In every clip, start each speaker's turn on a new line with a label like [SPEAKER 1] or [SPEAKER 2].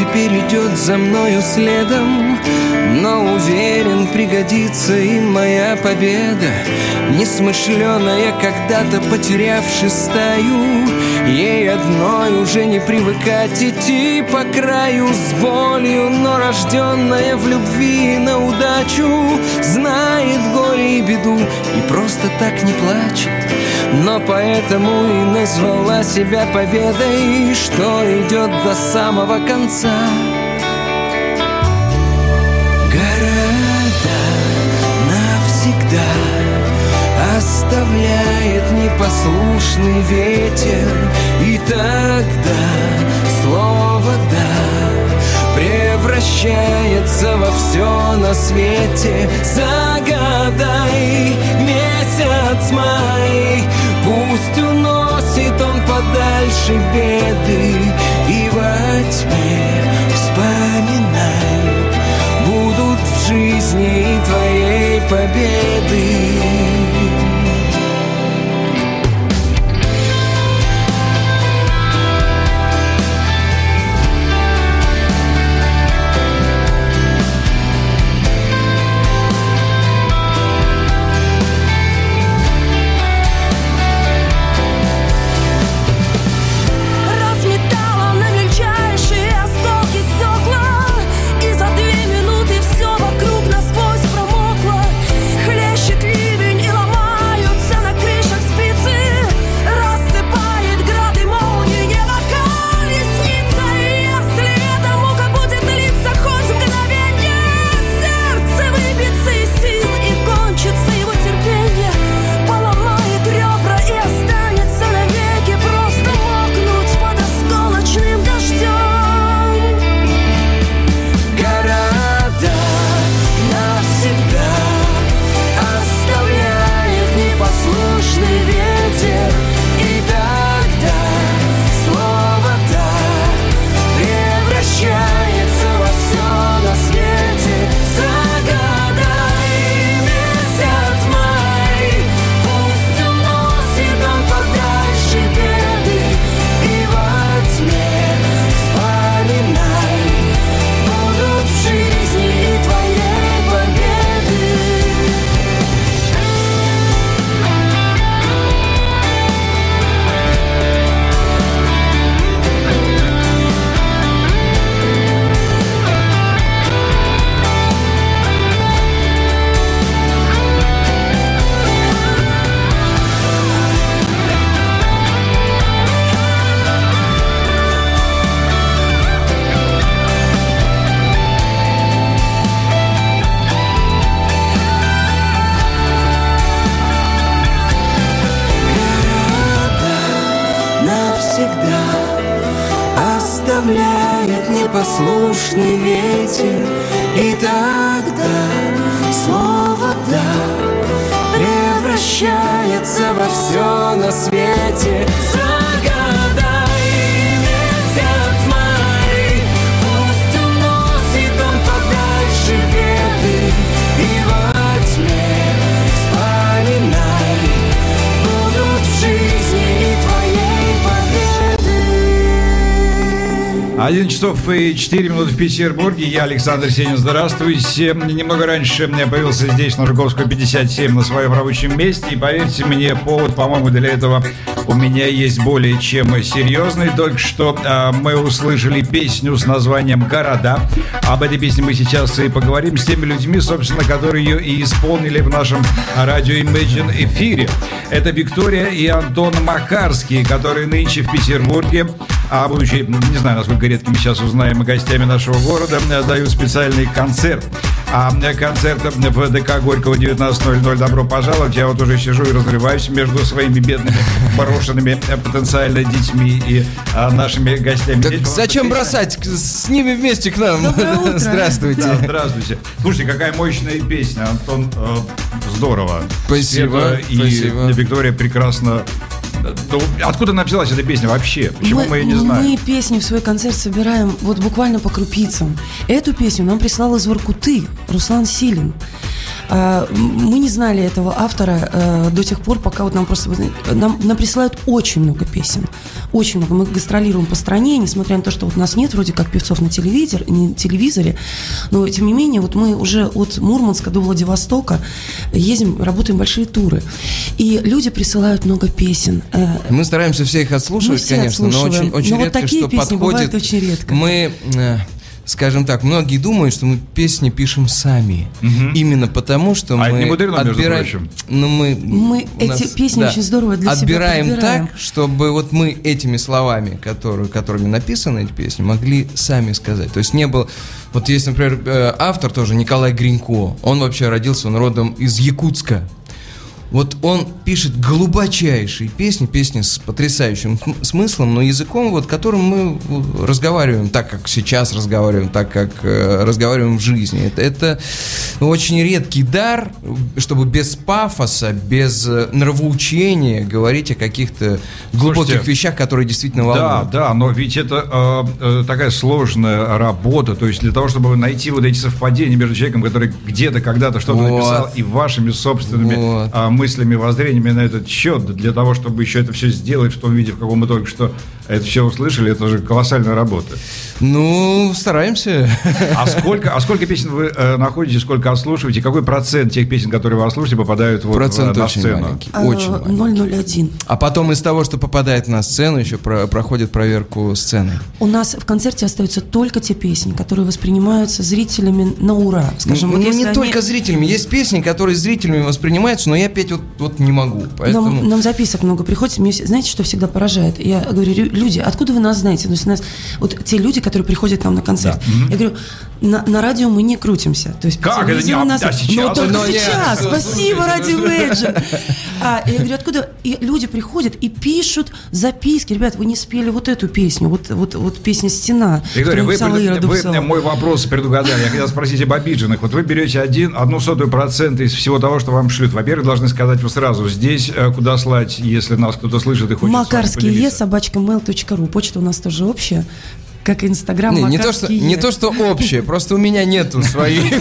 [SPEAKER 1] теперь идет за мною следом Но уверен, пригодится и моя победа. Несмышленая, когда-то потерявши стаю Ей одной уже не привыкать идти по краю. С болью, но рожденная в любви на удачу Знает горе и беду и просто так не плачет но поэтому и назвала себя победой Что идет до самого конца. Города навсегда Оставляет непослушный ветер. И тогда слово «да» Превращается во все на свете. Загадай месяц май Пусть уносит он подальше беды И во тьме вспоминай Будут в жизни твоей победы непослушный ветер. И тогда слово «да» Превращается во все на свете
[SPEAKER 2] Один часов и четыре минуты в Петербурге. Я Александр Сенин. Здравствуйте. Немного раньше я появился здесь, на Жуковского 57, на своем рабочем месте. И поверьте мне, повод, по-моему, для этого у меня есть более чем серьезный. Только что э, мы услышали песню с названием «Города». Об этой песне мы сейчас и поговорим с теми людьми, собственно, которые ее и исполнили в нашем радио Imagine эфире. Это Виктория и Антон Макарский, которые нынче в Петербурге а будучи, не знаю, насколько редкими сейчас узнаем гостями нашего города, дают специальный концерт. А концерт в ДК Горького 19.00 «Добро пожаловать». Я вот уже сижу и разрываюсь между своими бедными, брошенными э, потенциально детьми и а, нашими гостями.
[SPEAKER 1] Так зачем бросать? С ними вместе к нам. Здравствуйте. Да,
[SPEAKER 2] здравствуйте. Слушайте, какая мощная песня, Антон. Э, здорово.
[SPEAKER 1] Спасибо.
[SPEAKER 2] Света и спасибо. Виктория прекрасно Откуда она взялась эта песня вообще? Почему мы, мы ее не знаем?
[SPEAKER 3] Мы песни в свой концерт собираем вот буквально по крупицам. Эту песню нам прислал из Воркуты Руслан Силин. А, мы не знали этого автора э, до тех пор, пока вот нам просто... Нам, нам присылают очень много песен. Очень много. Мы гастролируем по стране, несмотря на то, что вот нас нет вроде как певцов на телевизор, не телевизоре, но тем не менее вот мы уже от Мурманска до Владивостока ездим, работаем большие туры. И люди присылают много песен. Э,
[SPEAKER 1] мы стараемся все их отслушивать,
[SPEAKER 3] все
[SPEAKER 1] конечно, но очень, очень
[SPEAKER 3] но
[SPEAKER 1] редко,
[SPEAKER 3] вот такие
[SPEAKER 1] что
[SPEAKER 3] песни
[SPEAKER 1] подходит.
[SPEAKER 3] очень редко.
[SPEAKER 1] Мы э, скажем так, многие думают, что мы песни пишем сами.
[SPEAKER 2] Мгм.
[SPEAKER 1] Именно потому, что
[SPEAKER 2] А
[SPEAKER 1] мы
[SPEAKER 2] это не мудрено, между
[SPEAKER 1] отбираем-
[SPEAKER 2] прочим.
[SPEAKER 1] Ну, мы,
[SPEAKER 3] Мы эти песни очень здорово для себя
[SPEAKER 1] отбираем
[SPEAKER 3] подбираем.
[SPEAKER 1] так, чтобы вот мы этими словами, которые, которыми написаны эти песни, могли сами сказать. То есть не было... Вот есть, например, э, автор тоже, Николай Гринько. Он вообще родился, он родом из Якутска. Вот он пишет глубочайшие песни, песни с потрясающим см- смыслом, но языком, вот, которым мы э, разговариваем так, как сейчас разговариваем, так, как э, разговариваем в жизни. Это, это очень редкий дар, чтобы без пафоса, без э, нравоучения говорить о каких-то глубоких
[SPEAKER 2] Слушайте,
[SPEAKER 1] вещах, которые действительно
[SPEAKER 2] Да,
[SPEAKER 1] волнуют.
[SPEAKER 2] да, но ведь это э, э, такая сложная работа. То есть для того, чтобы найти вот эти совпадения между человеком, который где-то когда-то что-то
[SPEAKER 1] Вот.
[SPEAKER 2] написал, и вашими собственными
[SPEAKER 1] Вот.
[SPEAKER 2] а, мыслями, воззрениями на этот счет, для того, чтобы еще это все сделать в том виде, в каком мы только что это все услышали, это же колоссальная работа.
[SPEAKER 1] Ну, стараемся.
[SPEAKER 2] А сколько, а сколько песен вы э, находите, сколько отслушиваете? Какой процент тех песен, которые вы отслушиваете, попадают вот,
[SPEAKER 1] Процент
[SPEAKER 2] в- на
[SPEAKER 1] очень
[SPEAKER 2] сцену?
[SPEAKER 1] маленький.
[SPEAKER 3] Э,
[SPEAKER 1] Очень маленький.
[SPEAKER 3] 001.
[SPEAKER 1] А потом из того, что попадает на сцену, еще про- проходит проверку сцены.
[SPEAKER 3] У нас в концерте остаются только те песни, которые воспринимаются зрителями на ура. Скажем,
[SPEAKER 1] ну,
[SPEAKER 3] вот
[SPEAKER 1] ну, не
[SPEAKER 3] они-
[SPEAKER 1] только зрителями. Есть песни, которые зрителями воспринимаются, но я петь вот, вот не могу. Поэтому...
[SPEAKER 3] Нам, нам записок много приходит. Мне знаете, что всегда поражает? Я говорю, «Лю- люди, откуда вы нас знаете? То есть нас вот те люди, которые приходят нам на концерт. Я говорю, на, на радио мы не крутимся. То есть
[SPEAKER 2] Как это не-
[SPEAKER 3] нас...
[SPEAKER 2] а сейчас?
[SPEAKER 3] Ну, только
[SPEAKER 1] нет,
[SPEAKER 3] сейчас.
[SPEAKER 1] слушайте,
[SPEAKER 3] Спасибо, радио Imagine. А, я говорю, откуда? И люди приходят и пишут записки. Ребят, вы не спели вот эту песню, вот, вот, вот песня «Стена».
[SPEAKER 2] Виктория, вы,
[SPEAKER 3] Ира
[SPEAKER 2] вы
[SPEAKER 3] Дубцова.
[SPEAKER 2] мой вопрос предугадали. Я хотел спросить об обиженных. Вот вы берете один, одну сотую процента из всего того, что вам шлют. Во-первых, должны сказать вы сразу здесь, э, куда слать, если нас кто-то слышит и хочет
[SPEAKER 3] Макарский е, собачка mail.ru. Почта у нас тоже общая, как Инстаграм.
[SPEAKER 1] Не, не, то, что, не то, что общее, просто у меня нету своей.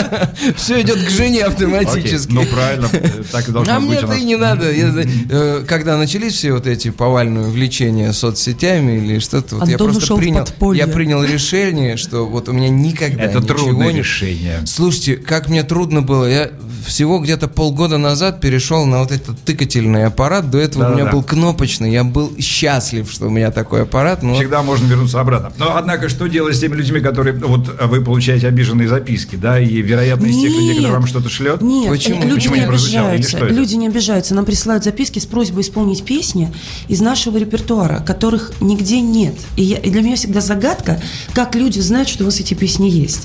[SPEAKER 1] Все идет к жене автоматически.
[SPEAKER 2] Ну, правильно, э, так и должно
[SPEAKER 1] А
[SPEAKER 2] быть у
[SPEAKER 1] мне-то
[SPEAKER 2] нас.
[SPEAKER 1] и не надо. Э, когда начались все вот эти повальные увлечения соцсетями или что-то, вот я просто принял, я принял решение, что вот у меня никогда
[SPEAKER 2] Это трудное решение.
[SPEAKER 1] Слушайте, как мне трудно было. Я всего где-то полгода назад перешел на вот этот тыкательный аппарат. До этого у меня был кнопочный. Я был счастлив, что у меня такой аппарат.
[SPEAKER 2] Всегда можно вернуться обратно. Но, однако, что делать с теми людьми, которые... ну, Вот э, вы получаете обиженные записки, да, и, вероятно, из тех людей,
[SPEAKER 3] Нет.
[SPEAKER 2] которые вам что-то шлет...
[SPEAKER 3] Нет,
[SPEAKER 1] Почему?
[SPEAKER 3] люди
[SPEAKER 2] Почему
[SPEAKER 3] не
[SPEAKER 2] не
[SPEAKER 3] обижаются. Люди не обижаются. Нам присылают записки с просьбой исполнить песни из нашего репертуара, которых нигде нет. И, я- и для меня всегда загадка, как люди знают, что у нас эти песни есть.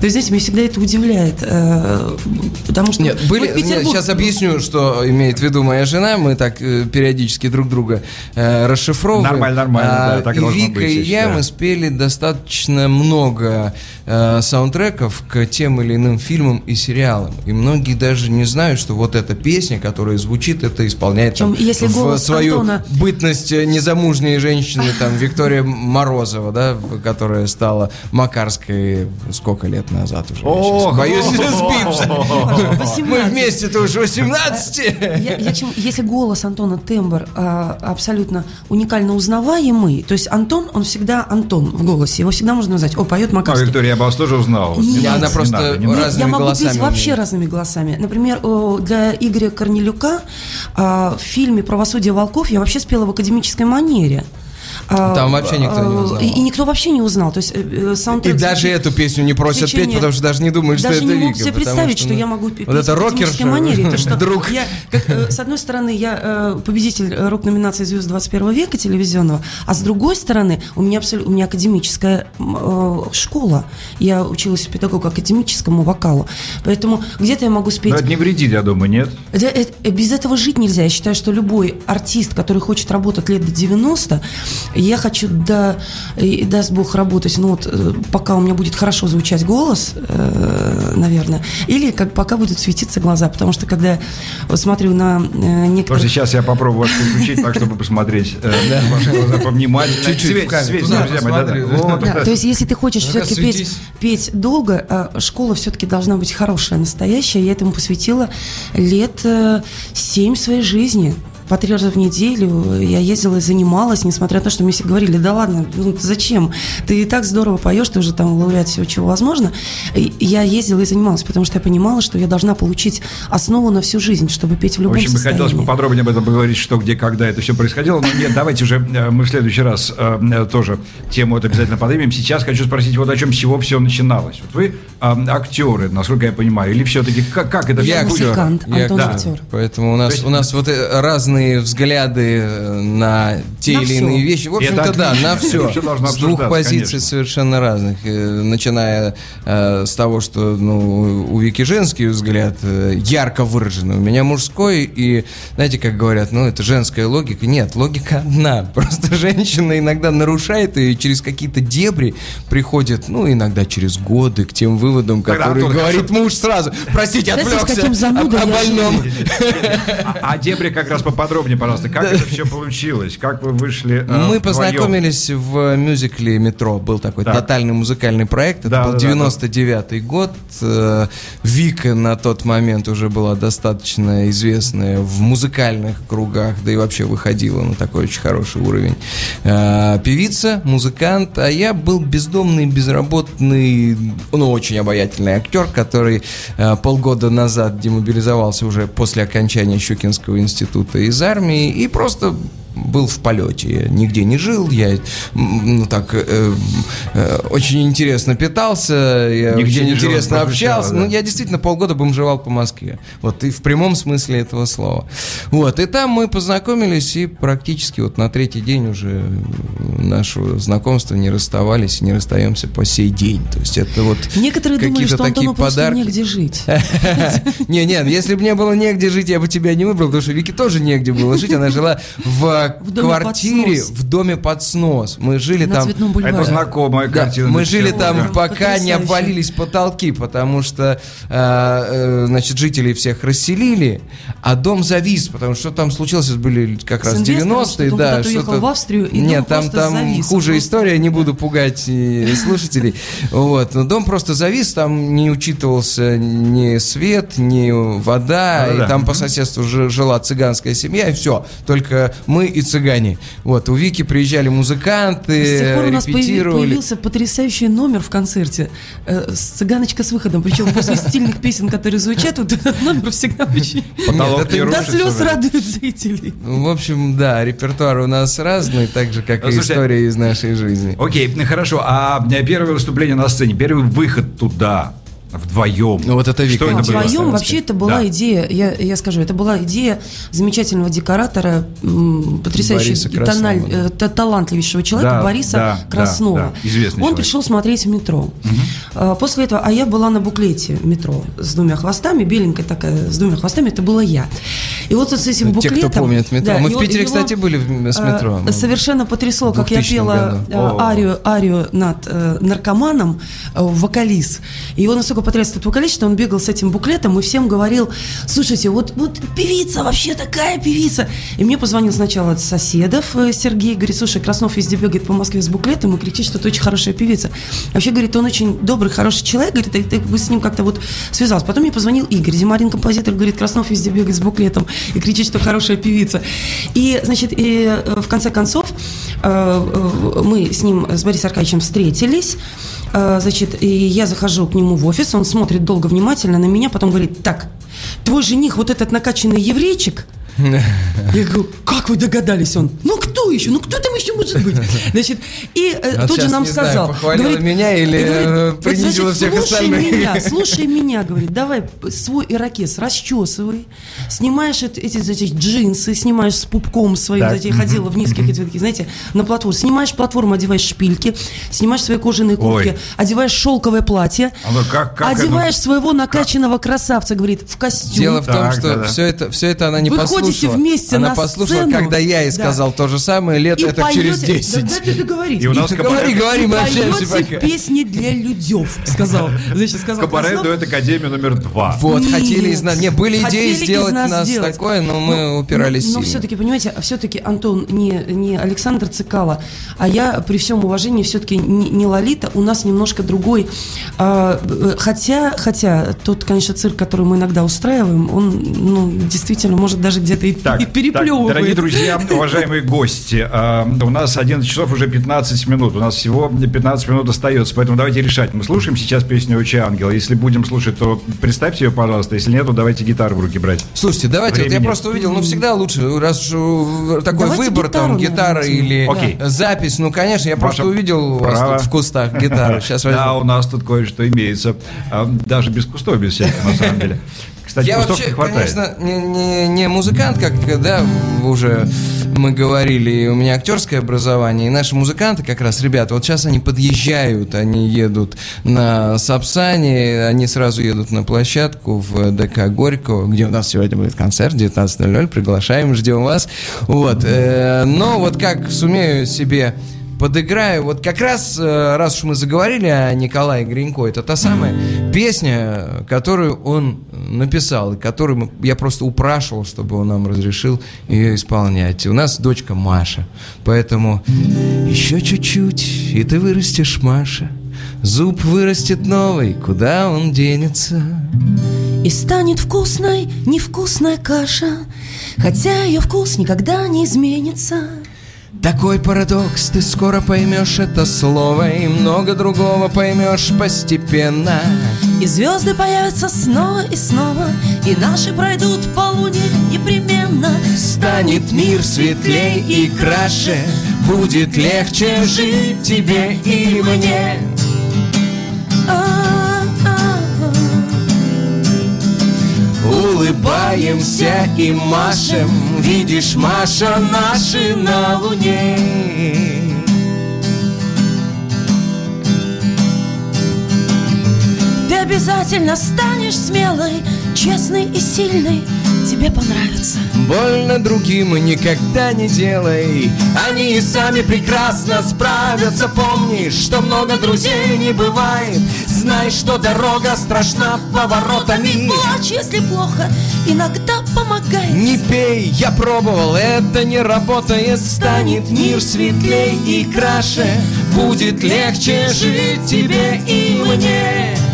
[SPEAKER 3] То есть, знаете, меня всегда это удивляет. э, Потому что
[SPEAKER 1] Нет, были,
[SPEAKER 3] вот Петербург-
[SPEAKER 1] сейчас объясню, что имеет в виду моя жена. Мы так э, периодически друг друга э, расшифровываем.
[SPEAKER 2] Нормально, нормально,
[SPEAKER 1] А,
[SPEAKER 2] да, так и
[SPEAKER 1] Вика
[SPEAKER 2] быть,
[SPEAKER 1] и
[SPEAKER 2] я считаю.
[SPEAKER 1] мы спели достаточно много э, саундтреков к тем или иным фильмам и сериалам. И многие даже не знают, что вот эта песня, которая звучит, это исполняет там,
[SPEAKER 3] если
[SPEAKER 1] в свою
[SPEAKER 3] Антона-
[SPEAKER 1] бытность э, незамужней женщины, там, Виктория Морозова, да, которая стала Макарской сколько лет назад уже?
[SPEAKER 2] Ох,
[SPEAKER 1] боюсь
[SPEAKER 2] ох,
[SPEAKER 1] сбиться. Мы
[SPEAKER 3] 18.
[SPEAKER 1] вместе-то уже 18.
[SPEAKER 3] Я- я чем- если голос Антона тембр а, абсолютно уникально узнаваемый, то есть Антон, он всегда Антон в голосе, его всегда можно узнать. О, поет
[SPEAKER 2] А,
[SPEAKER 3] Макарский.
[SPEAKER 2] Виктория, я бы вас тоже узнал.
[SPEAKER 3] Нет.
[SPEAKER 2] надо,
[SPEAKER 1] Она просто
[SPEAKER 2] надо, не
[SPEAKER 1] разными
[SPEAKER 3] я могу
[SPEAKER 1] голосами
[SPEAKER 3] петь вообще
[SPEAKER 1] умеет.
[SPEAKER 3] разными голосами. Например, для Игоря Корнелюка а, в фильме «Правосудие волков» я вообще спела в академической манере. А,
[SPEAKER 1] Там вообще никто не
[SPEAKER 3] а,
[SPEAKER 1] узнал.
[SPEAKER 3] И, и никто вообще не узнал. То есть э, э,
[SPEAKER 1] И
[SPEAKER 3] саундтрек
[SPEAKER 1] даже
[SPEAKER 3] звучит-
[SPEAKER 1] эту песню не просят
[SPEAKER 3] Свечение.
[SPEAKER 1] петь, потому что даже не думают, что
[SPEAKER 3] Даже
[SPEAKER 1] это
[SPEAKER 3] не могу
[SPEAKER 1] Вика.
[SPEAKER 3] себе представить, что,
[SPEAKER 1] ну,
[SPEAKER 3] я могу петь
[SPEAKER 1] Вот это рокерша,
[SPEAKER 3] манере.
[SPEAKER 1] Друг.
[SPEAKER 3] Я, как, э, с одной стороны, я победитель рок-номинации «Звезд 21 века» телевизионного, а с другой стороны, у меня, абсол- у меня академическая э, школа. Я училась у педагога академическому вокалу. Поэтому где-то я могу спеть...
[SPEAKER 2] Но это не вредит, я думаю, нет?
[SPEAKER 3] Без этого жить нельзя. Я считаю, что любой артист, который хочет работать лет до 90, Я хочу, да, и даст Бог, работать, ну вот, э, пока у меня будет хорошо звучать голос, э, наверное, или как пока будут светиться глаза, потому что когда я вот смотрю на э, некоторых...
[SPEAKER 2] Сейчас я попробую вас включить так, чтобы посмотреть э, ваши глаза повнимательнее.
[SPEAKER 1] Чуть-чуть
[SPEAKER 3] то есть, если ты хочешь все-таки петь, долго, а школа все-таки должна быть хорошая, настоящая. Я этому посвятила лет э, семь своей жизни. По три раза в неделю я ездила и занималась, несмотря на то, что мне все говорили, да ладно, ну зачем? Ты и так здорово поешь, ты уже там лауреат всего, чего возможно. И я ездила и занималась, потому что я понимала, что я должна получить основу на всю жизнь, чтобы петь в
[SPEAKER 2] В
[SPEAKER 3] любом
[SPEAKER 2] общем, бы
[SPEAKER 3] состоянии.
[SPEAKER 2] хотелось поподробнее об этом поговорить, что, где, когда это все происходило. Но нет, давайте уже э, мы в следующий раз э, э, тоже тему это обязательно поднимем. Сейчас хочу спросить вот о чем, с чего все начиналось. Вот вы э, актеры, насколько я понимаю, или все-таки как, как это
[SPEAKER 3] Я
[SPEAKER 2] все будет?
[SPEAKER 3] музыкант,
[SPEAKER 1] Я
[SPEAKER 3] Антон
[SPEAKER 2] да.
[SPEAKER 3] актер.
[SPEAKER 1] Поэтому у нас,
[SPEAKER 2] есть-
[SPEAKER 1] у нас вот э, разные взгляды э, на те
[SPEAKER 3] На
[SPEAKER 1] или
[SPEAKER 3] всё.
[SPEAKER 1] иные вещи. В общем-то, да, на все. С двух позиций
[SPEAKER 2] конечно.
[SPEAKER 1] совершенно разных. Э, Начиная э, с того, что ну, у Вики женский взгляд э, ярко выраженный, у меня мужской. И знаете, как говорят, ну это женская логика. Нет, логика одна. Просто женщина иногда нарушает ее и через какие-то дебри приходит, ну иногда через годы к тем выводам,
[SPEAKER 2] Тогда,
[SPEAKER 1] которые
[SPEAKER 2] Антон,
[SPEAKER 1] говорит муж сразу. Простите,
[SPEAKER 3] Знаете, с
[SPEAKER 1] отвлекся.
[SPEAKER 3] каким занудой
[SPEAKER 1] о, о больном.
[SPEAKER 2] А, а Дебри как раз поподробнее, пожалуйста. Как это все получилось? Как вы вышли э,
[SPEAKER 1] Мы познакомились в мюзикле «Метро». Был такой
[SPEAKER 2] Так.
[SPEAKER 1] тотальный музыкальный проект. Это
[SPEAKER 2] Да,
[SPEAKER 1] был
[SPEAKER 2] да, да,
[SPEAKER 1] 99-й год. Э, Вика на тот момент уже была достаточно известная в музыкальных кругах, да и вообще выходила на такой очень хороший уровень. Э, Певица, музыкант, а я был бездомный, безработный, ну, очень обаятельный актер, который полгода назад демобилизовался уже после окончания Щукинского института из армии и просто был в полете, я нигде не жил, я ну так э, э, очень интересно питался, я
[SPEAKER 2] Нигде
[SPEAKER 1] очень
[SPEAKER 2] не жил,
[SPEAKER 1] интересно
[SPEAKER 2] прозвучало,
[SPEAKER 1] общался.
[SPEAKER 2] да.
[SPEAKER 1] Ну, я действительно полгода бомжевал по Москве. Вот, и в прямом смысле этого слова. Вот, и там мы познакомились, и практически вот на третий день уже нашего знакомства не расставались, и не расстаемся по сей день. То есть это вот
[SPEAKER 3] Некоторые думали,
[SPEAKER 1] какие-то
[SPEAKER 3] что
[SPEAKER 1] такие
[SPEAKER 3] Антону
[SPEAKER 1] подарки.
[SPEAKER 3] негде жить.
[SPEAKER 1] Не, не, если бы мне было негде жить, я бы тебя не выбрал, потому что Вики тоже негде было жить. Она жила в
[SPEAKER 3] В
[SPEAKER 1] квартире
[SPEAKER 3] снос.
[SPEAKER 1] в доме под снос. Мы жили
[SPEAKER 3] На
[SPEAKER 1] там.
[SPEAKER 2] Это знакомая
[SPEAKER 1] Да,
[SPEAKER 2] картина.
[SPEAKER 1] мы жили там,
[SPEAKER 3] Да.
[SPEAKER 1] пока не
[SPEAKER 3] Потрясающе.
[SPEAKER 1] обвалились потолки, потому что, э, э, значит, жителей всех расселили, а дом завис, потому что там случилось, это были как раз
[SPEAKER 3] инвестором,
[SPEAKER 1] 90-е,
[SPEAKER 3] что-то он
[SPEAKER 1] да. что-то-
[SPEAKER 3] в Австрию, и
[SPEAKER 1] Нет,
[SPEAKER 3] дом
[SPEAKER 1] там, там
[SPEAKER 3] завис.
[SPEAKER 1] хуже
[SPEAKER 3] просто-
[SPEAKER 1] история, не буду пугать и слушателей. Вот, но дом просто завис, там не учитывался ни свет, ни вода,
[SPEAKER 2] Да-да-да.
[SPEAKER 1] и там по соседству жи- жила цыганская семья, и все, только мы и цыгане. Вот, у Вики приезжали музыканты,
[SPEAKER 3] С тех пор у нас появился потрясающий номер в концерте э, с цыганочка с выходом. Причем после стильных песен, которые звучат, вот этот номер всегда очень
[SPEAKER 2] Потолок не
[SPEAKER 1] до
[SPEAKER 3] слез радует зрителей.
[SPEAKER 1] Ну, В общем, да, репертуар у нас разный, так же, как и история из нашей жизни.
[SPEAKER 2] Окей, ну, хорошо. А э, первое выступление на сцене, первый выход туда, вдвоем.
[SPEAKER 1] Ну, вот это Вика
[SPEAKER 2] Что это
[SPEAKER 1] интересно.
[SPEAKER 2] было?
[SPEAKER 3] Вообще это была
[SPEAKER 2] Да.
[SPEAKER 3] идея, я, я скажу, это была идея замечательного декоратора, потрясающего, тональ-
[SPEAKER 1] да.
[SPEAKER 3] э, та- талантливейшего человека
[SPEAKER 2] Да,
[SPEAKER 3] Бориса
[SPEAKER 2] да, да,
[SPEAKER 3] Краснова.
[SPEAKER 2] да, известный
[SPEAKER 3] Он
[SPEAKER 2] человек.
[SPEAKER 3] пришел смотреть метро. А, После этого, а я была на буклете метро с двумя хвостами, беленькая такая, с двумя хвостами, это была я. И вот с этим
[SPEAKER 1] Те,
[SPEAKER 3] буклетом...
[SPEAKER 1] кто помнит метро.
[SPEAKER 3] да,
[SPEAKER 1] Мы в
[SPEAKER 3] его-
[SPEAKER 1] Питере,
[SPEAKER 3] его,
[SPEAKER 1] кстати, были в- с
[SPEAKER 3] э,
[SPEAKER 1] метро.
[SPEAKER 3] Совершенно потрясло,
[SPEAKER 1] В
[SPEAKER 3] как я
[SPEAKER 1] 2000
[SPEAKER 3] пела
[SPEAKER 1] году.
[SPEAKER 3] э, арию, арию над э, наркоманом, э, вокалист. И его настолько потряс этот вокалист, что он бегал с этим буклетом и всем говорил, слушайте, вот, вот певица, вообще такая певица. И мне позвонил сначала от соседов э, Сергей, говорит, слушай, Краснов везде бегает по Москве с буклетом и кричит, что ты очень хорошая певица. Вообще, говорит, он очень добрый, хороший человек, говорит, ты бы с ним как-то вот связался. Потом мне позвонил Игорь, Зимарин композитор, говорит, Краснов везде бегает с буклетом и кричит, что хорошая певица. И, значит, и, э, в конце концов, э, э, мы с ним, с Борисом Аркадьевичем встретились, значит, и я захожу к нему в офис, он смотрит долго внимательно на меня, потом говорит, так, твой жених вот этот накачанный еврейчик, я говорю, как вы догадались он? Ну кто еще? Ну кто там еще может быть? Значит, и
[SPEAKER 1] Вот
[SPEAKER 3] тут же нам
[SPEAKER 1] не знаю,
[SPEAKER 3] сказал.
[SPEAKER 1] похвалила меня или,
[SPEAKER 3] и
[SPEAKER 1] э, принизила
[SPEAKER 3] значит,
[SPEAKER 1] всех
[SPEAKER 3] слушай
[SPEAKER 1] остальных.
[SPEAKER 3] меня, слушай меня, говорит, давай свой ирокез расчесывай, снимаешь эти, эти, значит, джинсы, снимаешь с пупком своим,
[SPEAKER 2] Так,
[SPEAKER 3] я ходила в низких, эти знаете, на платформу, снимаешь платформу, одеваешь шпильки, снимаешь свои кожаные куртки,
[SPEAKER 2] Ой.
[SPEAKER 3] одеваешь шелковое платье,
[SPEAKER 2] А ну как- как
[SPEAKER 3] одеваешь своего накачанного красавца, говорит, в костюм.
[SPEAKER 1] Дело в том,
[SPEAKER 2] Так,
[SPEAKER 1] что
[SPEAKER 2] да, да.
[SPEAKER 1] все это, все это она не
[SPEAKER 3] Вы ходите вместе
[SPEAKER 1] она
[SPEAKER 3] на
[SPEAKER 1] послушала,
[SPEAKER 3] сцену.
[SPEAKER 1] когда я ей
[SPEAKER 3] Да.
[SPEAKER 1] сказал то же самое лет
[SPEAKER 3] И
[SPEAKER 1] это через
[SPEAKER 3] поете-
[SPEAKER 1] 10.
[SPEAKER 3] Да дайте договорить.
[SPEAKER 2] И у нас
[SPEAKER 3] И
[SPEAKER 2] кабаре-
[SPEAKER 1] Говори, говори, мы общаемся пока.
[SPEAKER 3] песни для людев, сказал. Значит, сказал
[SPEAKER 2] Кабаре
[SPEAKER 3] Краснов.
[SPEAKER 2] дуэт Академия номер два.
[SPEAKER 1] Вот,
[SPEAKER 3] Нет.
[SPEAKER 1] хотели из нас... Не, были
[SPEAKER 3] Хотели
[SPEAKER 1] идеи сделать
[SPEAKER 3] нас
[SPEAKER 1] нас такое, но мы
[SPEAKER 3] Ну,
[SPEAKER 1] упирались
[SPEAKER 3] Но,
[SPEAKER 1] сильно.
[SPEAKER 3] все-таки, понимаете, все-таки, Антон, не, не Александр Цикало, а я при всем уважении все-таки не, не Лолита, у нас немножко другой. а, э, хотя, хотя тот, конечно, цирк, который мы иногда устраиваем, он, ну, действительно, может даже где-то и,
[SPEAKER 2] Так,
[SPEAKER 3] и
[SPEAKER 2] так,
[SPEAKER 3] переплевывает.
[SPEAKER 2] дорогие друзья, уважаемые гости, а, у нас 11 часов уже 15 минут. У нас всего 15 минут остается, поэтому давайте решать. Мы слушаем сейчас песню «Учи ангела». Если будем слушать, то представьте ее, пожалуйста. Если нет, то давайте гитару в руки брать.
[SPEAKER 1] Слушайте, давайте, вот я просто увидел, ну всегда лучше, раз уж такой
[SPEAKER 3] Давайте
[SPEAKER 1] выбор, там,
[SPEAKER 3] гитару,
[SPEAKER 1] гитара
[SPEAKER 3] наверное,
[SPEAKER 1] или.
[SPEAKER 2] Окей.
[SPEAKER 1] запись, ну, конечно, я просто
[SPEAKER 2] Маша,
[SPEAKER 1] увидел у вас
[SPEAKER 2] право.
[SPEAKER 1] тут в кустах гитару. Сейчас
[SPEAKER 2] Да,
[SPEAKER 1] возьму.
[SPEAKER 2] у нас тут кое-что имеется. А, Даже без кустов, без всяких, на самом деле. Кстати,
[SPEAKER 1] Я вообще,
[SPEAKER 2] не хватает.
[SPEAKER 1] конечно, не, не- не музыкант, как да, уже мы говорили, у меня актерское образование, и наши музыканты как раз, ребята, вот сейчас они подъезжают, они едут на Сапсане, они сразу едут на площадку в ДК Горького, где у нас сегодня будет концерт 19.00, приглашаем, ждем вас. Вот, э, но вот как сумею себе подыграю. Вот как раз, э, раз уж мы заговорили о Николае Гринько, это та самая песня, которую он написал, и которую я просто упрашивал, чтобы он нам разрешил ее исполнять. У нас дочка Маша, поэтому еще чуть-чуть, и ты вырастешь, Маша. Зуб вырастет новый, куда он денется?
[SPEAKER 3] И станет вкусной невкусная каша, хотя ее вкус никогда не изменится.
[SPEAKER 1] Такой парадокс, ты скоро поймешь это слово И много другого поймешь постепенно
[SPEAKER 3] И звезды появятся снова и снова, и наши пройдут по луне непременно.
[SPEAKER 1] Станет мир светлей и краше Будет легче жить тебе и мне
[SPEAKER 3] А-а-а.
[SPEAKER 1] Улыбаемся и машем Видишь, Маша, наши на луне
[SPEAKER 3] Ты обязательно станешь смелой, честной и сильной. Тебе понравится.
[SPEAKER 1] Больно другим никогда не делай. Они и сами прекрасно справятся. Помни, что много друзей не бывает. Знай, что дорога страшна поворотами.
[SPEAKER 3] Плачь, если плохо, иногда помогает.
[SPEAKER 1] Не пей, я пробовал, это не работает. Станет мир светлей и краше. Будет легче жить тебе и мне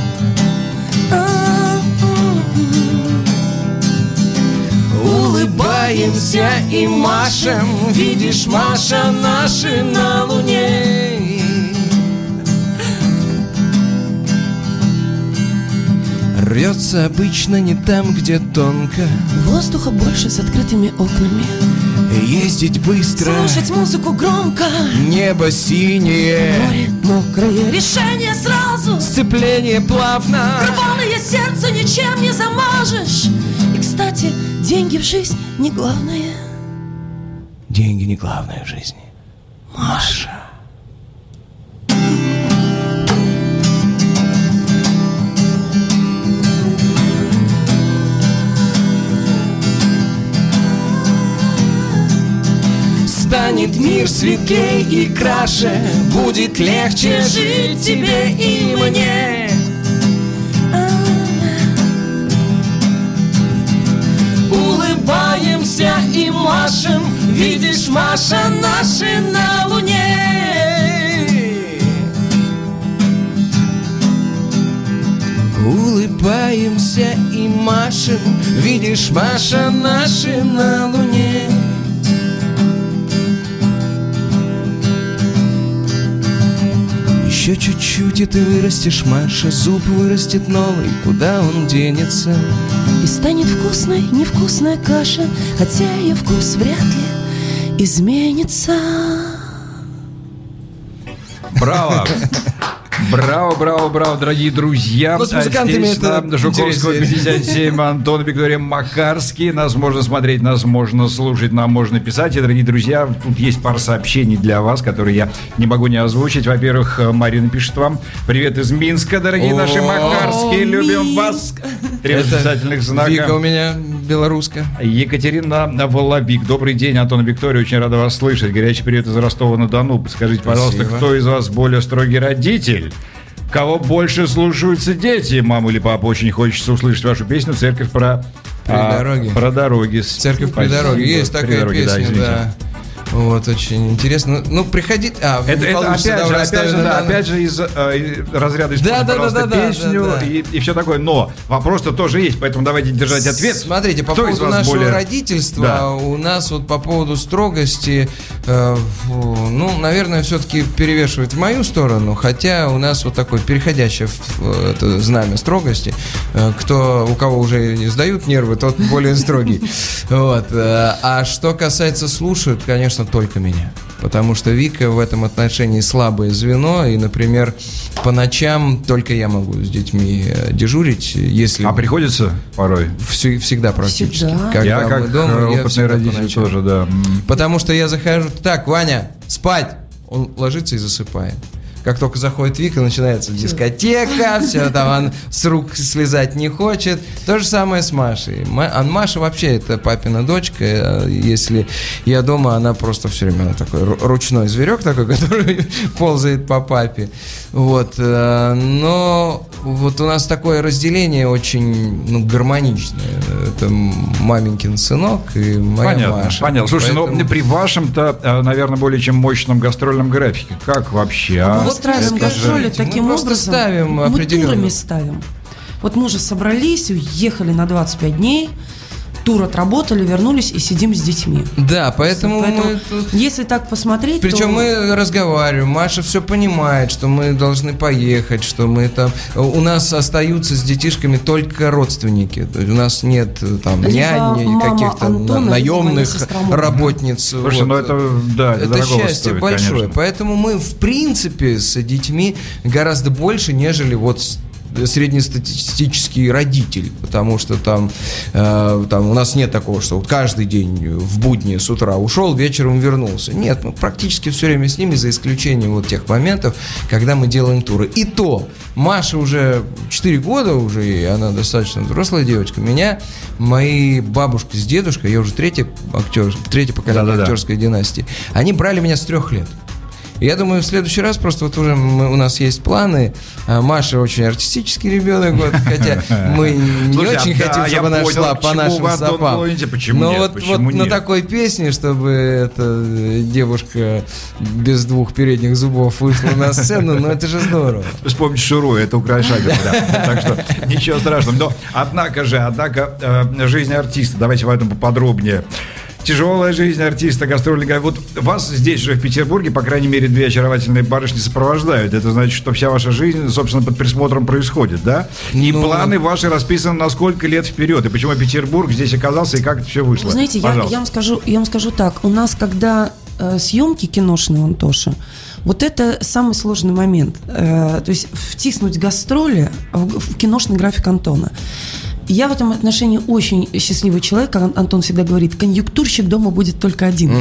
[SPEAKER 1] Улыбаемся и машем Видишь, Маша, наши на луне Рвется обычно не там, где тонко
[SPEAKER 3] Воздуха больше с открытыми окнами.
[SPEAKER 1] Ездить быстро
[SPEAKER 3] Слушать музыку громко.
[SPEAKER 1] Небо синее
[SPEAKER 3] Море мокрое. Решение сразу.
[SPEAKER 1] Сцепление плавно
[SPEAKER 3] Рваное сердце ничем не замажешь. И, кстати, деньги в жизнь не главное.
[SPEAKER 1] Деньги не главное в жизни. Маша. Станет мир светлей и краше Будет легче жить тебе и мне Улыбаемся и машем. Видишь, Маша, наши на луне. Улыбаемся и машем. Видишь, Маша, наши на луне Еще чуть-чуть, и ты вырастешь, Маша Зуб вырастет новый, куда он денется?
[SPEAKER 3] И станет вкусной невкусная каша, хотя ее вкус вряд ли изменится.
[SPEAKER 2] Браво! Браво, браво, браво, дорогие друзья.
[SPEAKER 1] Ну, с музыкантами
[SPEAKER 2] Здесь
[SPEAKER 1] это
[SPEAKER 2] на Жуковского
[SPEAKER 1] интереснее.
[SPEAKER 2] 57 Антон Виктория Макарский. Нас можно смотреть, нас можно слушать, нам можно писать. И, дорогие друзья, тут есть пара сообщений для вас, которые я не могу не озвучить. Во-первых, Марина пишет вам. Привет из Минска, дорогие наши Макарские. Любим вас. Три восклицательных знака.
[SPEAKER 1] Вика у меня белоруска.
[SPEAKER 2] Екатерина Воловик. Добрый день, Антон Виктория. Очень рада вас слышать. Горячий привет из Ростова-на-Дону. Скажите, пожалуйста,
[SPEAKER 1] Спасибо.
[SPEAKER 2] кто из вас более строгий родитель? Кого больше слушаются дети? Маму или папа? Очень хочется услышать вашу песню «Церковь про...»
[SPEAKER 1] При
[SPEAKER 2] а,
[SPEAKER 1] дороге.
[SPEAKER 2] Про дороги.
[SPEAKER 1] Церковь при
[SPEAKER 2] Спасибо.
[SPEAKER 1] дороге. Есть
[SPEAKER 2] При
[SPEAKER 1] такая
[SPEAKER 2] дороге,
[SPEAKER 1] песня,
[SPEAKER 2] извините.
[SPEAKER 1] да. Вот, очень интересно. Ну, приходить... А,
[SPEAKER 2] Это, это опять, же, опять, же, да, опять же из э, разряда
[SPEAKER 1] Да, да, да,
[SPEAKER 2] пожалуйста,
[SPEAKER 1] да, да,
[SPEAKER 2] песню
[SPEAKER 1] да, да.
[SPEAKER 2] И, и все такое. Но вопрос-то тоже есть, поэтому давайте держать ответ.
[SPEAKER 1] Смотрите, по
[SPEAKER 2] Кто
[SPEAKER 1] поводу нашего
[SPEAKER 2] более-
[SPEAKER 1] родительства,
[SPEAKER 2] Да.
[SPEAKER 1] у нас вот по поводу строгости, э, ну, наверное, все-таки перевешивает в мою сторону, хотя у нас вот такое переходящее в, в это знамя строгости. Э, кто, у кого уже не сдают нервы, тот более строгий. Вот. э, А что касается слушают, конечно, только меня. Потому что Вика в этом отношении слабое звено, и, например, по ночам только я могу с детьми э, дежурить, если
[SPEAKER 2] А приходится порой?
[SPEAKER 1] Всю- всегда практически.
[SPEAKER 3] Всегда.
[SPEAKER 1] Когда
[SPEAKER 2] я как
[SPEAKER 1] дома,
[SPEAKER 2] э,
[SPEAKER 1] я
[SPEAKER 2] опытный
[SPEAKER 1] по
[SPEAKER 2] родитель тоже, да.
[SPEAKER 1] Потому что я захожу, так, Ваня, спать. Он ложится и засыпает. Как только заходит Вика, начинается дискотека, все, там он с рук слезать не хочет. То же самое с Машей. Ма- а Маша вообще это папина дочка. э, Если я дома, она просто все время такой ру- ручной зверек такой, который ползает по папе. Вот. э, Но вот у нас такое разделение очень ну, гармоничное. Это маменькин сынок и моя
[SPEAKER 2] Понятно,
[SPEAKER 1] Маша.
[SPEAKER 2] понятно. Слушай,
[SPEAKER 1] Поэтому-
[SPEAKER 2] ну при вашем-то, э, наверное, более чем мощном гастрольном графике, как вообще? а?
[SPEAKER 3] Мы устраиваем гастроли
[SPEAKER 1] мы
[SPEAKER 3] таким
[SPEAKER 1] просто
[SPEAKER 3] образом.
[SPEAKER 1] ставим
[SPEAKER 3] мы турами ставим. Вот мы уже собрались, уехали на 25 дней, тур отработали, вернулись и сидим с детьми.
[SPEAKER 1] Да, поэтому,
[SPEAKER 3] Поэтому,
[SPEAKER 1] мы тут-
[SPEAKER 3] если так посмотреть,
[SPEAKER 1] Причем
[SPEAKER 3] то...
[SPEAKER 1] мы разговариваем, Маша все понимает, что мы должны поехать, что мы там... У нас остаются с детишками только родственники. То есть у нас нет э, там няни, каких-то
[SPEAKER 3] Антона,
[SPEAKER 1] наемных работниц.
[SPEAKER 2] Слушай,
[SPEAKER 1] Вот.
[SPEAKER 2] ну это, да, это,
[SPEAKER 1] Это счастье
[SPEAKER 2] стоит,
[SPEAKER 1] большое.
[SPEAKER 2] конечно.
[SPEAKER 1] Поэтому мы, в принципе, с детьми гораздо больше, нежели вот с- среднестатистический родитель, потому что там, э, там у нас нет такого, что вот каждый день в будни с утра ушел, вечером вернулся. Нет, мы практически все время с ними, за исключением вот тех моментов, когда мы делаем туры. И то, Маша уже 4 года уже, и она достаточно взрослая девочка. Меня мои бабушка с дедушкой, я уже третья актер, третье поколение
[SPEAKER 2] Да-да-да.
[SPEAKER 1] актерской династии, они брали меня с трех лет. Я думаю, в следующий раз просто вот уже мы- у нас есть планы. А Маша очень артистический ребенок, вот, хотя мы не
[SPEAKER 2] Слушай,
[SPEAKER 1] очень
[SPEAKER 2] а, да,
[SPEAKER 1] хотим, чтобы она
[SPEAKER 2] понял,
[SPEAKER 1] шла по нашим стопам.
[SPEAKER 2] клоните, почему
[SPEAKER 1] Но
[SPEAKER 2] нет,
[SPEAKER 1] вот,
[SPEAKER 2] почему
[SPEAKER 1] вот на
[SPEAKER 2] нет?
[SPEAKER 1] такой песне, чтобы эта девушка без двух передних зубов вышла на сцену, ну это же здорово.
[SPEAKER 2] Вспомните Шуру, это украшатель, да. Так что ничего страшного. Но, однако же, однако, э, жизнь артиста, давайте в этом поподробнее. Тяжелая жизнь артиста, гастрольника. Вот вас здесь же в Петербурге, по крайней мере, две очаровательные барышни сопровождают. Это значит, что вся ваша жизнь, собственно, под присмотром происходит, да? И
[SPEAKER 1] Ну,
[SPEAKER 2] планы ваши расписаны на сколько лет вперед? И почему Петербург здесь оказался, и как это все вышло?
[SPEAKER 3] Вы знаете, я,
[SPEAKER 2] Пожалуйста.
[SPEAKER 3] я вам скажу, я вам скажу так. У нас, когда э, съемки киношные у Антоши, вот это самый сложный момент. Э, то есть втиснуть гастроли в, в киношный график Антона. Я в этом отношении очень счастливый человек, как Ан- Антон всегда говорит, конъюнктурщик дома будет только один.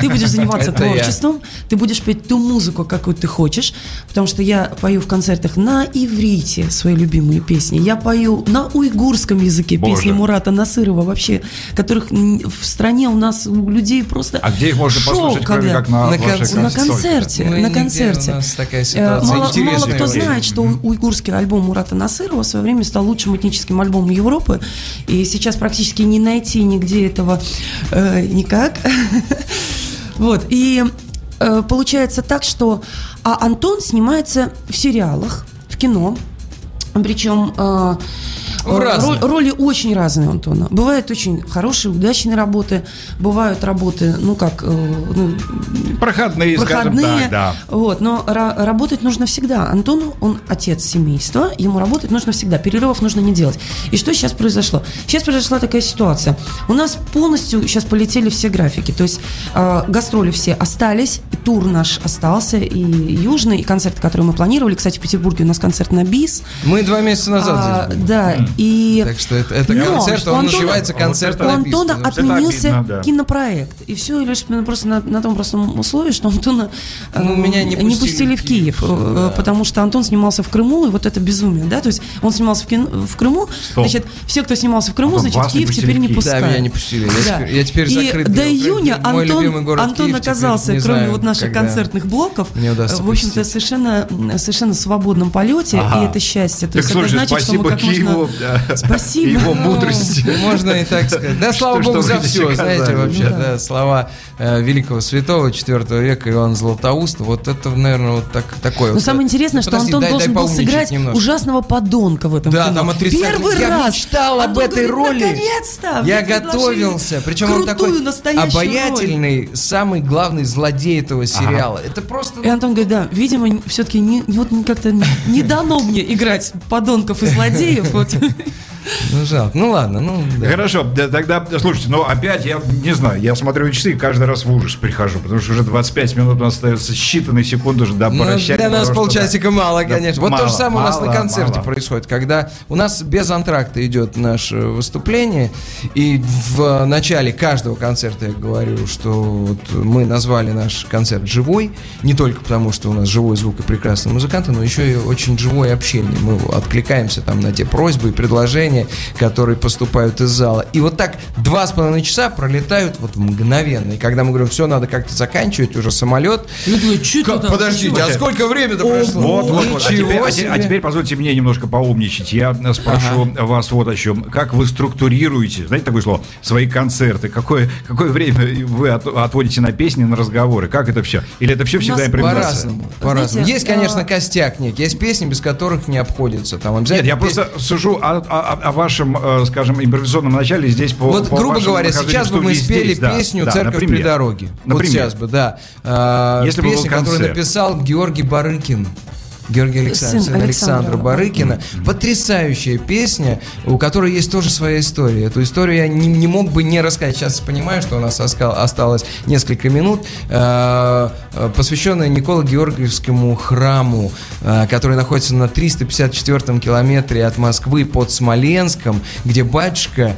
[SPEAKER 3] Ты будешь заниматься
[SPEAKER 1] Это я.
[SPEAKER 3] творчеством, ты будешь петь ту музыку, какую ты хочешь, потому что я пою в концертах на иврите свои любимые песни, я пою на уйгурском языке
[SPEAKER 2] Боже.
[SPEAKER 3] песни Мурата Насырова вообще, которых в стране у нас у людей просто
[SPEAKER 2] А где их можно
[SPEAKER 3] шок,
[SPEAKER 2] послушать,
[SPEAKER 3] когда-
[SPEAKER 2] как на,
[SPEAKER 1] На концерте.
[SPEAKER 3] на
[SPEAKER 2] концерте?
[SPEAKER 1] Мы
[SPEAKER 3] на
[SPEAKER 1] нигде,
[SPEAKER 3] концерте.
[SPEAKER 1] у нас такая
[SPEAKER 3] Э,
[SPEAKER 1] ситуация
[SPEAKER 3] Мало, мало кто знает, что уйгурский альбом Мурата Насырова в свое время стал лучшим этническим альбомом Европы. И сейчас практически не найти нигде этого э, никак. Вот. И э, получается так, что а Антон снимается в сериалах, в кино. Причем э,
[SPEAKER 1] разные.
[SPEAKER 3] ро- роли очень разные у Антона. Бывают очень хорошие, удачные работы, бывают работы, ну как, э, ну,
[SPEAKER 2] Проходные, скажем
[SPEAKER 3] проходные.
[SPEAKER 2] так, да.
[SPEAKER 3] Вот, но ра- работать нужно всегда. Антону, он отец семейства, ему работать нужно всегда. Перерывов нужно не делать. И что сейчас произошло? Сейчас произошла такая ситуация. У нас полностью сейчас полетели все графики. То есть э, гастроли все остались, и тур наш остался, и южный, и концерт, который мы планировали. Кстати, в Петербурге у нас концерт на БИС.
[SPEAKER 1] Мы два месяца назад
[SPEAKER 3] А, да, И...
[SPEAKER 1] Так что это, это
[SPEAKER 3] Но
[SPEAKER 1] концерт,
[SPEAKER 3] у
[SPEAKER 1] он
[SPEAKER 3] Антона-
[SPEAKER 1] называется концерт
[SPEAKER 3] У Антона
[SPEAKER 2] Это
[SPEAKER 3] отменился
[SPEAKER 2] обидно, да.
[SPEAKER 3] кинопроект. И все лишь просто на, на том простом условии, что Антона э,
[SPEAKER 1] Ну, меня не пустили
[SPEAKER 3] пустили в
[SPEAKER 1] в Киев,
[SPEAKER 3] Киев. э,
[SPEAKER 1] да.
[SPEAKER 3] Потому что Антон снимался в Крыму, и вот это безумие, да? То есть он снимался в, кино- в Крыму,
[SPEAKER 2] Стоп.
[SPEAKER 3] значит, все, кто снимался в Крыму,
[SPEAKER 2] Антон,
[SPEAKER 3] значит,
[SPEAKER 2] не
[SPEAKER 3] Киев теперь
[SPEAKER 2] в
[SPEAKER 3] не
[SPEAKER 2] Киев.
[SPEAKER 3] пускают.
[SPEAKER 1] Да, меня не пустили. Я
[SPEAKER 3] Да.
[SPEAKER 1] теперь- я теперь
[SPEAKER 3] И
[SPEAKER 1] закрыт.
[SPEAKER 3] до июня Антон,
[SPEAKER 1] город
[SPEAKER 3] Антон
[SPEAKER 1] Киев
[SPEAKER 3] оказался,
[SPEAKER 1] не
[SPEAKER 3] кроме
[SPEAKER 1] знаю,
[SPEAKER 3] вот наших концертных блоков, э, в общем-то, совершенно, совершенно свободном полете,
[SPEAKER 2] Ага.
[SPEAKER 3] и это счастье. То
[SPEAKER 2] Так
[SPEAKER 3] есть
[SPEAKER 2] слушай,
[SPEAKER 3] это значит, что мы как
[SPEAKER 2] Киеву
[SPEAKER 3] можно... Спасибо.
[SPEAKER 2] его мудрости.
[SPEAKER 1] Ну, Можно и так сказать. Да, слава богу за все, знаете, вообще,
[SPEAKER 3] да.
[SPEAKER 1] слова великого святого IV века Иоанна Златоуста, вот это, наверное, вот так, такое.
[SPEAKER 3] Но
[SPEAKER 1] вот.
[SPEAKER 3] самое интересное,
[SPEAKER 1] Ну,
[SPEAKER 3] что
[SPEAKER 1] подожди,
[SPEAKER 3] Антон
[SPEAKER 1] дай- дай
[SPEAKER 3] должен был
[SPEAKER 1] поумничать
[SPEAKER 3] сыграть
[SPEAKER 1] немножко.
[SPEAKER 3] ужасного подонка в этом
[SPEAKER 1] Да,
[SPEAKER 3] кино.
[SPEAKER 1] там.
[SPEAKER 3] Первый
[SPEAKER 1] Я
[SPEAKER 3] раз.
[SPEAKER 1] мечтал об этой
[SPEAKER 3] говорит,
[SPEAKER 1] роли.
[SPEAKER 3] Наконец-то!
[SPEAKER 1] Я готовился. Причем он такой обаятельный, самый главный злодей этого сериала. Это просто...
[SPEAKER 3] роль. И Антон говорит, да, видимо, все-таки не, вот как-то не, не дано мне играть подонков и злодеев. Вот.
[SPEAKER 1] Ну, жалко. Ну, ладно, ну, да.
[SPEAKER 2] Хорошо, да, тогда, слушайте, ну опять, я не знаю, я смотрю часы и каждый раз в ужас прихожу, потому что уже 25 минут у нас остается считанные секунды уже до
[SPEAKER 1] Ну,
[SPEAKER 2] прощания.
[SPEAKER 1] для нас полчасика мало,
[SPEAKER 2] Да,
[SPEAKER 1] конечно. вот то
[SPEAKER 2] мало,
[SPEAKER 1] же самое у нас
[SPEAKER 2] мало,
[SPEAKER 1] на концерте
[SPEAKER 2] мало.
[SPEAKER 1] происходит, когда у нас без антракта идет наше выступление, и в начале каждого концерта я говорю, что вот мы назвали наш концерт «Живой», не только потому, что у нас живой звук и прекрасные музыканты, но еще и очень живое общение. Мы откликаемся там на те просьбы и предложения, которые поступают из зала. И вот так два с половиной часа пролетают вот мгновенно. И когда мы говорим, все, надо как-то заканчивать, уже самолет,
[SPEAKER 3] Я думаю, что
[SPEAKER 1] как-
[SPEAKER 3] это?
[SPEAKER 1] Подождите, а сколько времени-то прошло?
[SPEAKER 2] Вот, вот, вот. А теперь, а те-
[SPEAKER 1] себе.
[SPEAKER 2] а теперь позвольте мне немножко поумничать. Я э, спрошу вас вот о чем. Как вы структурируете, знаете такое слово, свои концерты? Какое, какое время вы от- отводите на песни, на разговоры? Как это все? Или это все всегда импровизация?
[SPEAKER 1] По-разному. По-разному.
[SPEAKER 3] Знаете,
[SPEAKER 1] Есть, конечно,
[SPEAKER 3] а-
[SPEAKER 1] костяк некий. Есть песни, без которых не обходится. Там
[SPEAKER 2] Нет,
[SPEAKER 1] обязательно
[SPEAKER 2] я
[SPEAKER 1] пес-
[SPEAKER 2] просто сужу о, о- о вашем, э, скажем, импровизационном начале здесь по
[SPEAKER 1] Вот,
[SPEAKER 2] по
[SPEAKER 1] грубо говоря, сейчас бы мы спели
[SPEAKER 2] здесь,
[SPEAKER 1] песню
[SPEAKER 2] да,
[SPEAKER 1] «Церковь
[SPEAKER 2] например.
[SPEAKER 1] при дороге». Вот
[SPEAKER 2] Например.
[SPEAKER 1] сейчас бы, да. А,
[SPEAKER 2] Если бы был
[SPEAKER 1] Песня, которую написал Георгий Барыкин. Георгий Александрович,
[SPEAKER 3] Сын
[SPEAKER 1] сын Александра
[SPEAKER 3] Александра
[SPEAKER 1] Барыкина. Потрясающая песня, у которой есть тоже своя история. Эту историю я не, не мог бы не рассказать. Сейчас понимаю, что у нас осталось несколько минут, э, э, посвященная Никола Георгиевскому храму, э, который находится на 354 километре от Москвы под Смоленском, где батюшка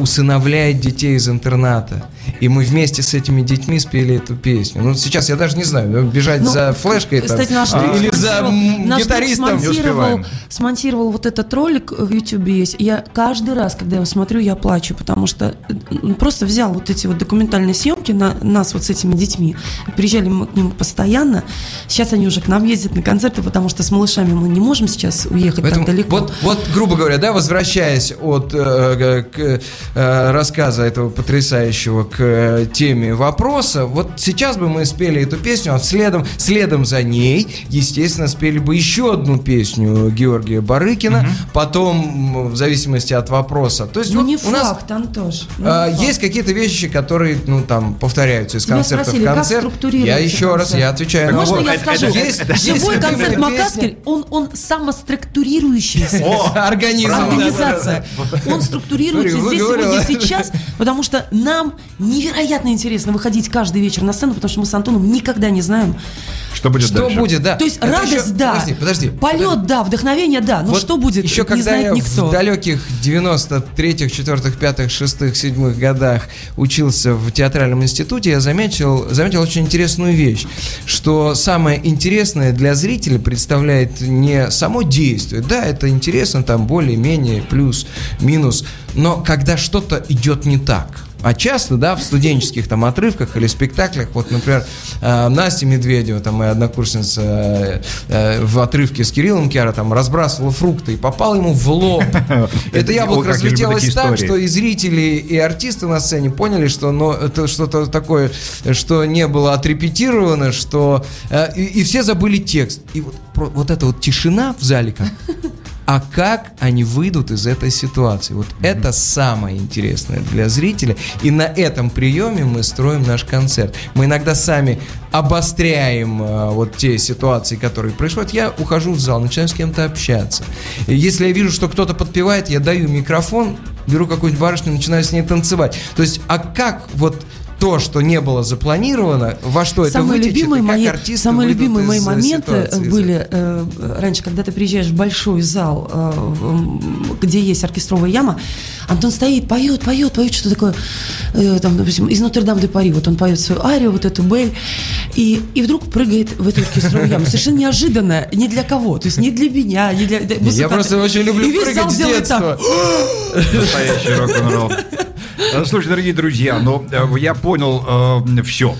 [SPEAKER 1] усыновляет детей из интерната. И мы вместе с этими детьми спели эту песню. Ну, сейчас я даже не знаю, бежать
[SPEAKER 3] Ну,
[SPEAKER 1] за флешкой там,
[SPEAKER 3] Кстати, наш
[SPEAKER 1] а, или за
[SPEAKER 3] наш
[SPEAKER 1] гитаристом.
[SPEAKER 3] Смонтировал, смонтировал вот этот ролик в YouTube есть. Я каждый раз, когда я его смотрю, я плачу, потому что э, просто взял вот эти вот документальные съемки на нас вот с этими детьми. Приезжали мы к ним постоянно. Сейчас они уже к нам ездят на концерты, потому что с малышами мы не можем сейчас уехать
[SPEAKER 1] Поэтому
[SPEAKER 3] так далеко.
[SPEAKER 1] вот, вот, грубо говоря, да, возвращаясь от э, к, э, рассказа этого потрясающего к э, теме вопроса, вот сейчас бы мы спели эту песню, а следом, следом за ней, естественно, спели бы еще одну песню Георгия Барыкина, потом, м, в зависимости от вопроса. То есть
[SPEAKER 3] ну
[SPEAKER 1] вот
[SPEAKER 3] не
[SPEAKER 1] у нас
[SPEAKER 3] факт, Антош. ну,
[SPEAKER 1] а, есть какие-то вещи, которые, ну, там, повторяются из
[SPEAKER 3] Тебя
[SPEAKER 1] концерта
[SPEAKER 3] спросили,
[SPEAKER 1] в концерт. Я еще раз,
[SPEAKER 3] концерт?
[SPEAKER 1] я отвечаю на
[SPEAKER 3] Можно
[SPEAKER 2] вот,
[SPEAKER 3] я
[SPEAKER 2] это-
[SPEAKER 3] скажу?
[SPEAKER 2] это-
[SPEAKER 1] есть- есть
[SPEAKER 3] Живой концерт. Макаскель, он, он самоструктурирующийся. Организация. Он структурируется здесь, сегодня, сейчас, потому что нам невероятно интересно выходить каждый вечер на сцену, потому что мы с Антоном никогда не знаем.
[SPEAKER 2] Что будет
[SPEAKER 1] Что
[SPEAKER 2] дальше?
[SPEAKER 1] будет, да.
[SPEAKER 3] То есть
[SPEAKER 1] Это
[SPEAKER 3] радость,
[SPEAKER 1] еще-
[SPEAKER 3] да.
[SPEAKER 1] Подожди, подожди.
[SPEAKER 3] Полет, да. Вдохновение, да. Но
[SPEAKER 1] Вот
[SPEAKER 3] что будет,
[SPEAKER 1] еще
[SPEAKER 3] не
[SPEAKER 1] когда
[SPEAKER 3] знает
[SPEAKER 1] я
[SPEAKER 3] никто.
[SPEAKER 1] в далеких 93-х, 4 5 6 7 годах учился в театральном институте, я заметил, заметил очень интересную вещь, что самое интересное для зрителя представляет не само действие, да, это интересно, там более-менее, плюс, минус, но когда что-то идет не так. А часто, да, в студенческих там отрывках или спектаклях, вот, например, э, Настя Медведева, там моя однокурсница, э, э, в отрывке с Кириллом Киара там разбрасывала фрукты и попал ему в лоб. Это яблоко разлетелось так, что и зрители, и артисты на сцене поняли, что ну, это что-то такое, что не было отрепетировано, что... И, все забыли текст. И вот, вот эта вот тишина в зале, как, а как они выйдут из этой ситуации? Вот это самое интересное для зрителя. И на этом приеме мы строим наш концерт. Мы иногда сами обостряем э, вот те ситуации, которые происходят. Я ухожу в зал, начинаю с кем-то общаться. И Если я вижу, что кто-то подпевает, я даю микрофон, беру какую-нибудь барышню, начинаю с ней танцевать. То есть, а как вот то, что не было запланировано, во что
[SPEAKER 3] самые
[SPEAKER 1] это вытечет,
[SPEAKER 3] любимые
[SPEAKER 1] и как
[SPEAKER 3] мои,
[SPEAKER 1] артисты
[SPEAKER 3] самые любимые
[SPEAKER 1] из,
[SPEAKER 3] мои
[SPEAKER 1] э,
[SPEAKER 3] моменты
[SPEAKER 1] ситуации.
[SPEAKER 3] были э, раньше, когда ты приезжаешь в большой зал, э, где есть оркестровая яма, Антон стоит, поет, поет, поет, что такое, э, там, допустим, из Нотр-Дам де Пари, вот он поет свою арию, вот эту бель, и, и вдруг прыгает в эту оркестровую яму. Совершенно неожиданно, ни для кого, то есть не для меня, не для... для музыканта.
[SPEAKER 1] просто очень люблю
[SPEAKER 3] И весь зал
[SPEAKER 1] прыгать с
[SPEAKER 3] делает так.
[SPEAKER 1] детства.
[SPEAKER 2] Настоящий рок-н-ролл. Э, Слушайте, дорогие друзья, ну, э, я понял все.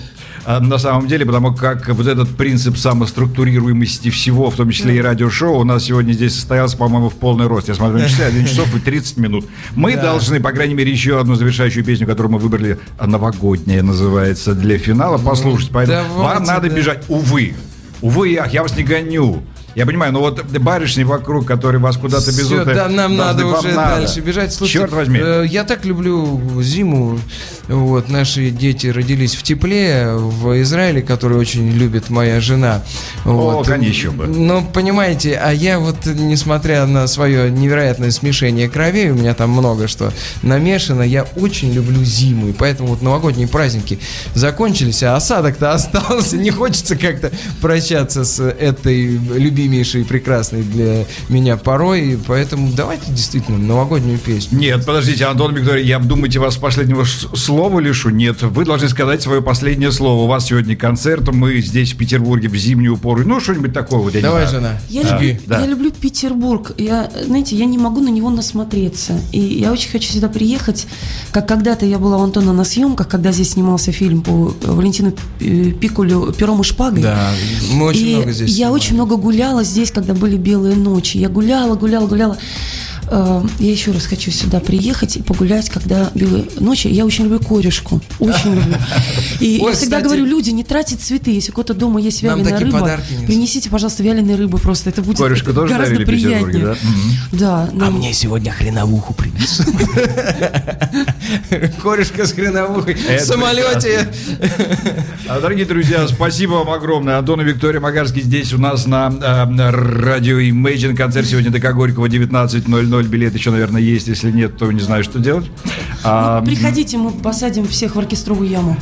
[SPEAKER 2] На самом деле, потому как вот этот принцип самоструктурируемости всего, в том числе и радиошоу, у нас сегодня здесь состоялся, по-моему, в полный рост. Я смотрю на часы, 1 часов и 30 минут. Мы должны, по крайней мере, еще одну завершающую песню, которую мы выбрали, новогодняя называется, для финала, послушать. Поэтому
[SPEAKER 1] давайте,
[SPEAKER 2] вам надо
[SPEAKER 1] да.
[SPEAKER 2] бежать. Увы, увы, ах, я вас не гоню. Я понимаю, но вот барышни вокруг, которые вас куда-то везут,
[SPEAKER 1] да, нам
[SPEAKER 2] должны-
[SPEAKER 1] надо уже
[SPEAKER 2] надо.
[SPEAKER 1] дальше бежать. Слушайте,
[SPEAKER 2] Черт возьми.
[SPEAKER 1] э, я так люблю зиму. Вот, наши дети родились в тепле в Израиле, который очень любит моя жена. Вот.
[SPEAKER 2] конечно бы.
[SPEAKER 1] Но, понимаете, а я вот, несмотря на свое невероятное смешение кровей, у меня там много что намешано, я очень люблю зиму. И поэтому вот новогодние праздники закончились, а осадок-то остался. Не хочется как-то прощаться с этой любимейшей, прекрасной для меня порой. И поэтому давайте действительно новогоднюю песню.
[SPEAKER 2] Нет, подождите, Антон Виктория, я думаете, вас последнего слова лишу? Нет, вы должны сказать свое последнее слово. У вас сегодня концерт, мы здесь в Петербурге в зимнюю пору. Ну, что-нибудь такое вот, я не
[SPEAKER 1] Давай,
[SPEAKER 2] знаю.
[SPEAKER 1] жена.
[SPEAKER 3] Я,
[SPEAKER 2] Да,
[SPEAKER 3] люблю,
[SPEAKER 2] да.
[SPEAKER 3] я люблю Петербург. Я, знаете, я не могу на него насмотреться. И я очень хочу сюда приехать. Как когда-то я была у Антона на съемках, когда здесь снимался фильм по Валентину Пикулю «Пером и шпагой».
[SPEAKER 1] Да, мы очень
[SPEAKER 3] и
[SPEAKER 1] много здесь
[SPEAKER 3] я
[SPEAKER 1] снимали.
[SPEAKER 3] очень много гуляла здесь, когда были белые ночи. Я гуляла, гуляла, гуляла. Э, Я еще раз хочу сюда приехать и погулять, когда белые ночи. Я очень люблю корешку. Очень люблю. И
[SPEAKER 1] Ой,
[SPEAKER 3] я всегда
[SPEAKER 1] кстати-
[SPEAKER 3] говорю, люди, не тратить цветы. Если у кого-то дома есть вяленая рыба, принесите, пожалуйста, вяленой рыбы просто. Это будет
[SPEAKER 2] Корешку тоже
[SPEAKER 3] гораздо
[SPEAKER 2] дарили в Петербурге,
[SPEAKER 3] приятнее.
[SPEAKER 2] да?
[SPEAKER 3] Да, нам-
[SPEAKER 1] сегодня хреновуху принес. Корешка с хреновухой в самолете.
[SPEAKER 2] А, Дорогие друзья, спасибо вам огромное. Антон и Виктория Магарский здесь у нас на, э, радио Imagine. Концерт сегодня ДК Горького 19.00. Билет еще, наверное, есть. Если нет, то не знаю, что делать. А,
[SPEAKER 3] Приходите, мы посадим всех в оркестровую яму.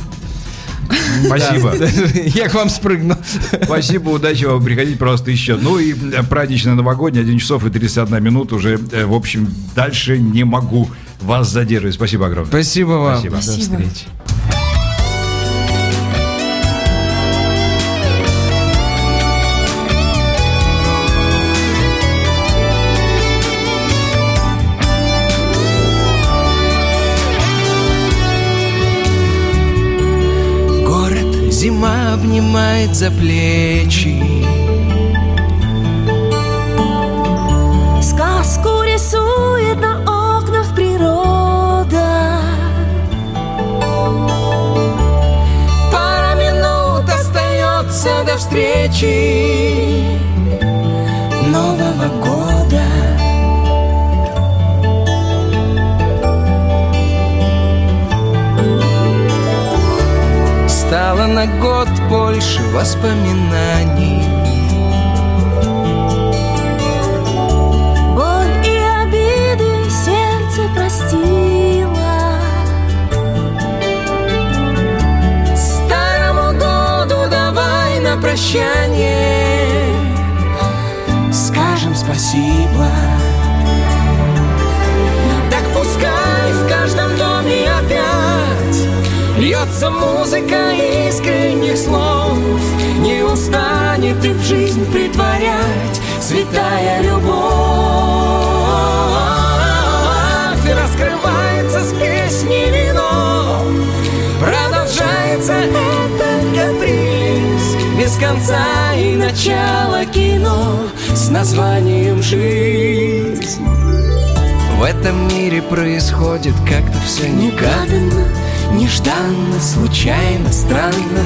[SPEAKER 2] спасибо.
[SPEAKER 1] Я к вам спрыгну.
[SPEAKER 2] Спасибо, удачи вам, приходите просто еще. Ну и э, праздничное новогоднее, 1 часов и 31 минут уже, э, в общем, дальше не могу вас задерживать. Спасибо огромное.
[SPEAKER 1] Спасибо вам.
[SPEAKER 2] Спасибо.
[SPEAKER 1] До встречи.
[SPEAKER 4] Обнимает за плечи.
[SPEAKER 5] Сказку рисует на окнах природа.
[SPEAKER 4] Пара минут остается до встречи год больше воспоминаний.
[SPEAKER 5] Боль и обиды сердце простило.
[SPEAKER 4] Старому году давай на прощание. Скажем спасибо Льется музыка искренних слов. Не устанет их в жизнь притворять Святая любовь. И раскрывается с песней вино. Продолжается этот каприз. Без конца и начала кино С названием «Жизнь» В этом мире происходит как-то все негаданно Нежданно, случайно, странно.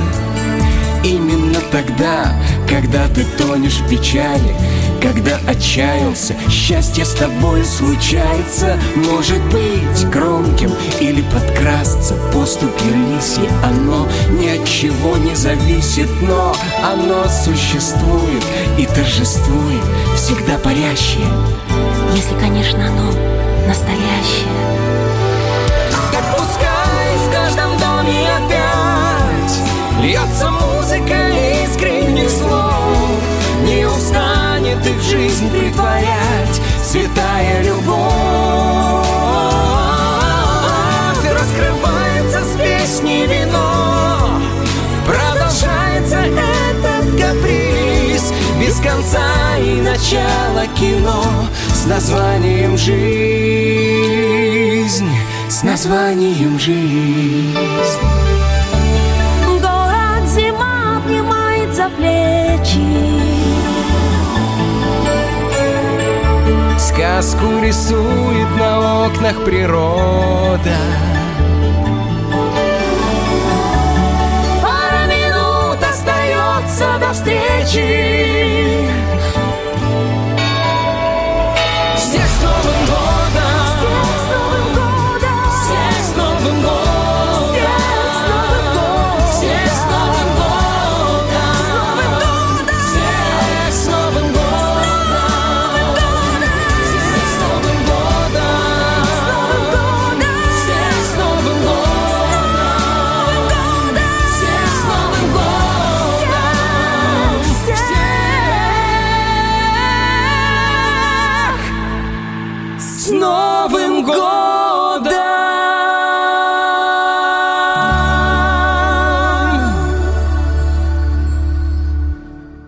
[SPEAKER 4] Именно тогда, когда ты тонешь в печали Когда отчаялся, счастье с тобой случается. Может быть громким или подкрасться Поступью лисьи оно ни от чего не зависит Но оно существует и торжествует Всегда парящее.
[SPEAKER 5] Если, конечно, оно настоящее
[SPEAKER 4] доме
[SPEAKER 1] опять. Льется музыка искренних слов. Не устанет их жизнь притворять. Святая любовь Раскрывается с песней вино. Продолжается этот каприз. Без конца и начала кино С названием «Жизнь» С названием «Жизнь»
[SPEAKER 3] Город зима обнимает за плечи.
[SPEAKER 1] Сказку рисует на окнах природа.
[SPEAKER 3] Пара минут остается до встречи